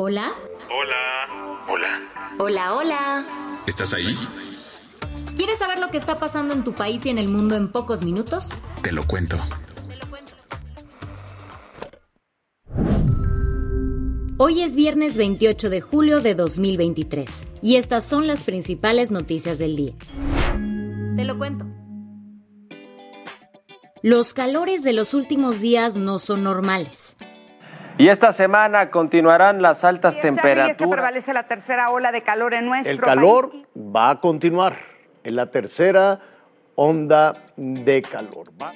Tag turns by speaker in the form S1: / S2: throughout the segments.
S1: Hola.
S2: Hola.
S3: Hola.
S1: Hola, hola.
S3: ¿Estás ahí?
S1: ¿Quieres saber lo que está pasando en tu país y en el mundo en pocos minutos?
S3: Te lo cuento.
S1: Hoy es viernes 28 de julio de 2023 y estas son las principales noticias del día. Te lo cuento. Los calores de los últimos días no son normales.
S4: Y esta semana continuarán las altas
S5: Y esta
S4: temperaturas.
S5: prevalece la tercera ola de calor en nuestro
S6: El calor
S5: país.
S6: va a continuar en la tercera onda de calor. Va-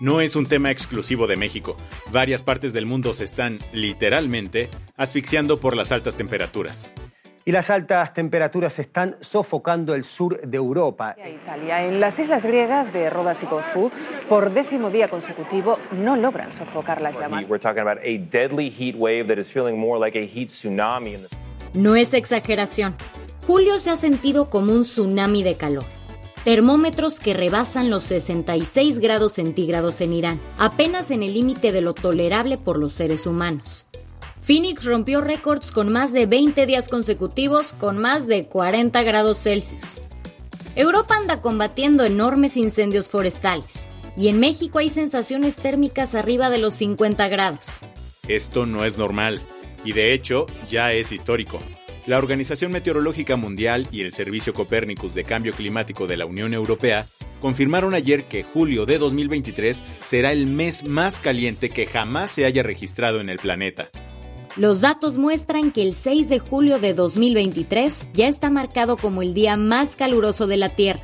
S2: No es un tema exclusivo de México. Varias partes del mundo se están, literalmente, asfixiando por las altas temperaturas.
S7: Y las altas temperaturas están sofocando el sur de Europa.
S8: Italia. En las islas griegas de Rodas y Corfú, por décimo día consecutivo, no logran sofocar las llamas.
S9: We're talking about a deadly heat wave that is feeling more like a heat tsunami. In the-
S1: No es exageración. Julio se ha sentido como un tsunami de calor. Termómetros que rebasan los 66 grados centígrados en Irán, apenas en el límite de lo tolerable por los seres humanos. Phoenix rompió récords con más de 20 días consecutivos con más de 40 grados Celsius. Europa anda combatiendo enormes incendios forestales y en México hay sensaciones térmicas arriba de los 50 grados.
S2: Esto no es normal, y de hecho ya es histórico. La Organización Meteorológica Mundial y el Servicio Copérnicus de Cambio Climático de la Unión Europea confirmaron ayer que julio de 2023 será el mes más caliente que jamás se haya registrado en el planeta.
S1: Los datos muestran que el 6 de julio de 2023 ya está marcado como el día más caluroso de la Tierra,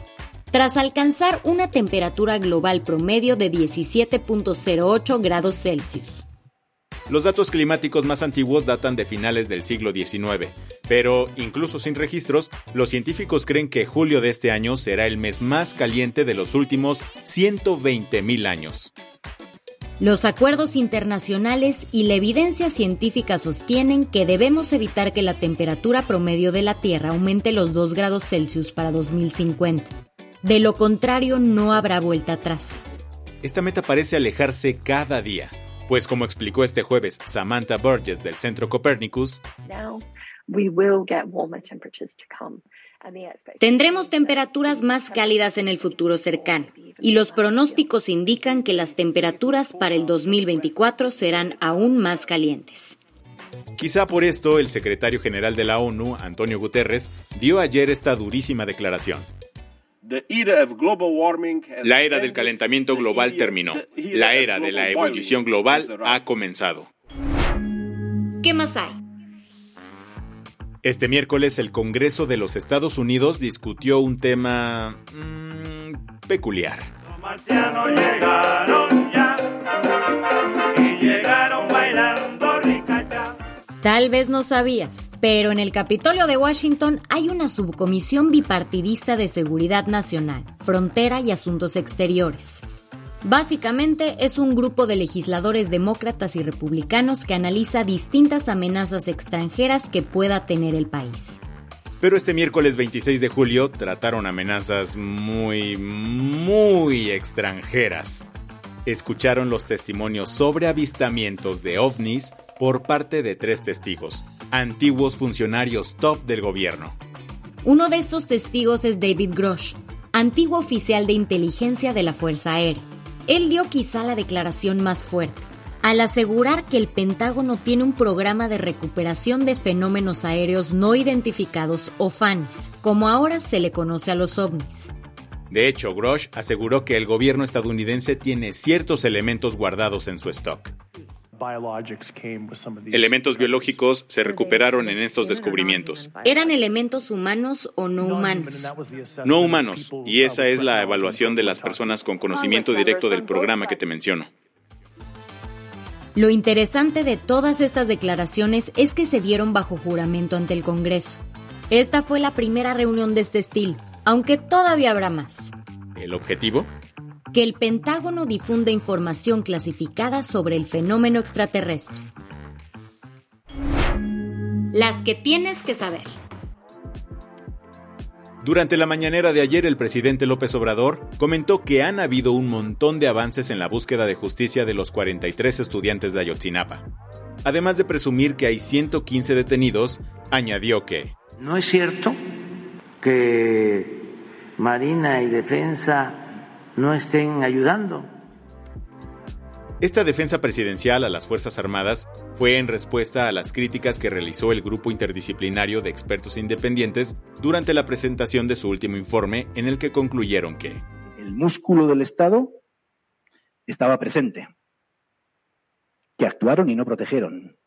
S1: tras alcanzar una temperatura global promedio de 17.08 grados Celsius.
S2: Los datos climáticos más antiguos datan de finales del siglo XIX, pero incluso sin registros, los científicos creen que julio de este año será el mes más caliente de los últimos 120.000 años.
S1: Los acuerdos internacionales y la evidencia científica sostienen que debemos evitar que la temperatura promedio de la Tierra aumente los 2 grados Celsius para 2050. De lo contrario, no habrá vuelta atrás.
S2: Esta meta parece alejarse cada día, pues como explicó este jueves Samantha Burgess del Centro Copernicus,
S1: Tendremos temperaturas más cálidas en el futuro cercano y los pronósticos indican que las temperaturas para el 2024 serán aún más calientes.
S2: Quizá por esto el secretario general de la ONU, Antonio Guterres, dio ayer esta durísima declaración. La era del calentamiento global terminó. La era de la ebullición global ha comenzado.
S1: ¿Qué más hay?
S2: Este miércoles el Congreso de los Estados Unidos discutió un tema mm, peculiar.
S1: Tal vez no sabías, pero en el Capitolio de Washington hay una subcomisión bipartidista de seguridad nacional, frontera y asuntos exteriores. Básicamente es un grupo de legisladores demócratas y republicanos que analiza distintas amenazas extranjeras que pueda tener el país.
S2: Pero este miércoles 26 de julio trataron amenazas muy, muy extranjeras. Escucharon los testimonios sobre avistamientos de ovnis por parte de tres testigos, antiguos funcionarios top del gobierno.
S1: Uno de estos testigos es David Grosh, antiguo oficial de inteligencia de la Fuerza Aérea. Él dio quizá la declaración más fuerte, al asegurar que el Pentágono tiene un programa de recuperación de fenómenos aéreos no identificados o FANIS, como ahora se le conoce a los ovnis.
S2: De hecho, Grosh aseguró que el gobierno estadounidense tiene ciertos elementos guardados en su stock. Elementos biológicos se recuperaron en estos descubrimientos.
S1: ¿Eran elementos humanos o no humanos?
S2: No humanos, y esa es la evaluación de las personas con conocimiento directo del programa que te menciono.
S1: Lo interesante de todas estas declaraciones es que se dieron bajo juramento ante el Congreso. Esta fue la primera reunión de este estilo, aunque todavía habrá más.
S2: ¿El objetivo?
S1: Que el Pentágono difunda información clasificada sobre el fenómeno extraterrestre. Las que tienes que saber.
S2: Durante la mañanera de ayer, el presidente López Obrador comentó que han habido un montón de avances en la búsqueda de justicia de los 43 estudiantes de Ayotzinapa. Además de presumir que hay 115 detenidos, añadió que...
S3: No es cierto que Marina y Defensa no estén ayudando.
S2: Esta defensa presidencial a las Fuerzas Armadas fue en respuesta a las críticas que realizó el grupo interdisciplinario de expertos independientes durante la presentación de su último informe en el que concluyeron que
S10: el músculo del Estado estaba presente, que actuaron y no protegieron.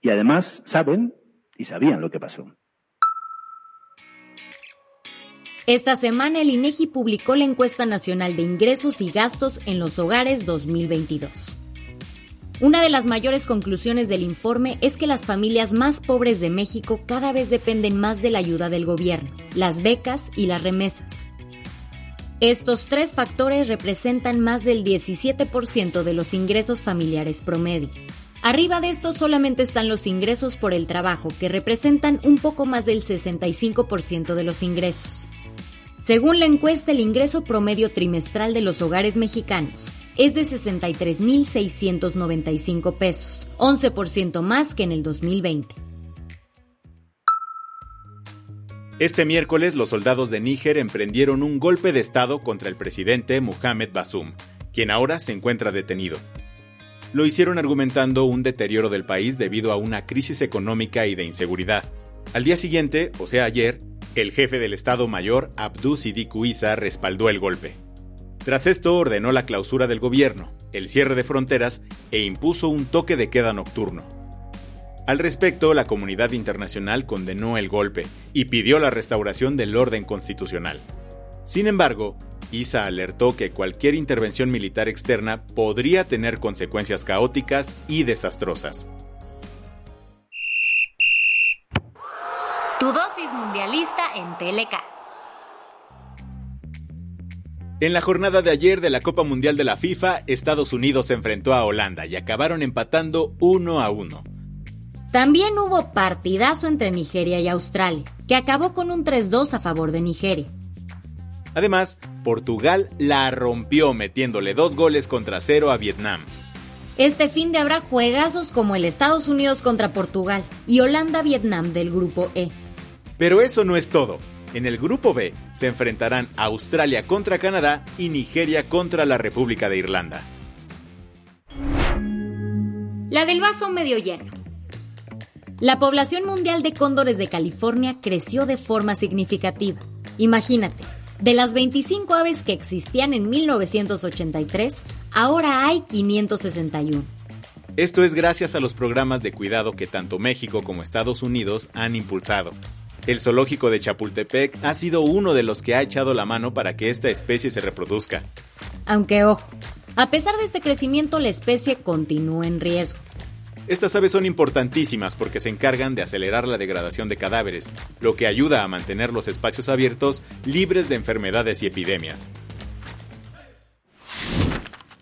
S10: Y además saben y sabían lo que pasó.
S1: Esta semana el INEGI publicó la encuesta nacional de ingresos y gastos en los hogares 2022. Una de las mayores conclusiones del informe es que las familias más pobres de México cada vez dependen más de la ayuda del gobierno, las becas y las remesas. Estos tres factores representan más del 17% de los ingresos familiares promedio. Arriba de esto solamente están los ingresos por el trabajo, que representan un poco más del 65% de los ingresos. Según la encuesta, el ingreso promedio trimestral de los hogares mexicanos es de 63.695 pesos, 11% más que en el 2020.
S2: Este miércoles los soldados de Níger emprendieron un golpe de Estado contra el presidente Mohamed Bassoum, quien ahora se encuentra detenido. Lo hicieron argumentando un deterioro del país debido a una crisis económica y de inseguridad. Al día siguiente, o sea ayer, el jefe del Estado Mayor, Abdou Sidi Isa, respaldó el golpe. Tras esto ordenó la clausura del gobierno, el cierre de fronteras e impuso un toque de queda nocturno. Al respecto, la comunidad internacional condenó el golpe y pidió la restauración del orden constitucional. Sin embargo, Isa alertó que cualquier intervención militar externa podría tener consecuencias caóticas y desastrosas.
S1: En TLK.
S2: En la jornada de ayer de la Copa Mundial de la FIFA, Estados Unidos se enfrentó a Holanda y acabaron empatando 1 a 1.
S1: También hubo partidazo entre Nigeria y Australia, que acabó con un 3-2 a favor de Nigeria.
S2: Además, Portugal la rompió metiéndole dos goles contra cero a Vietnam.
S1: Este fin de habrá juegazos como el Estados Unidos contra Portugal y Holanda-Vietnam del Grupo E.
S2: Pero eso no es todo. En el Grupo B se enfrentarán Australia contra Canadá y Nigeria contra la República de Irlanda.
S1: La del vaso medio lleno. La población mundial de cóndores de California creció de forma significativa. Imagínate, de las 25 aves que existían en 1983, ahora hay 561.
S2: Esto es gracias a los programas de cuidado que tanto México como Estados Unidos han impulsado. El zoológico de Chapultepec ha sido uno de los que ha echado la mano para que esta especie se reproduzca.
S1: Aunque ojo, a pesar de este crecimiento la especie continúa en riesgo.
S2: Estas aves son importantísimas porque se encargan de acelerar la degradación de cadáveres, lo que ayuda a mantener los espacios abiertos libres de enfermedades y epidemias.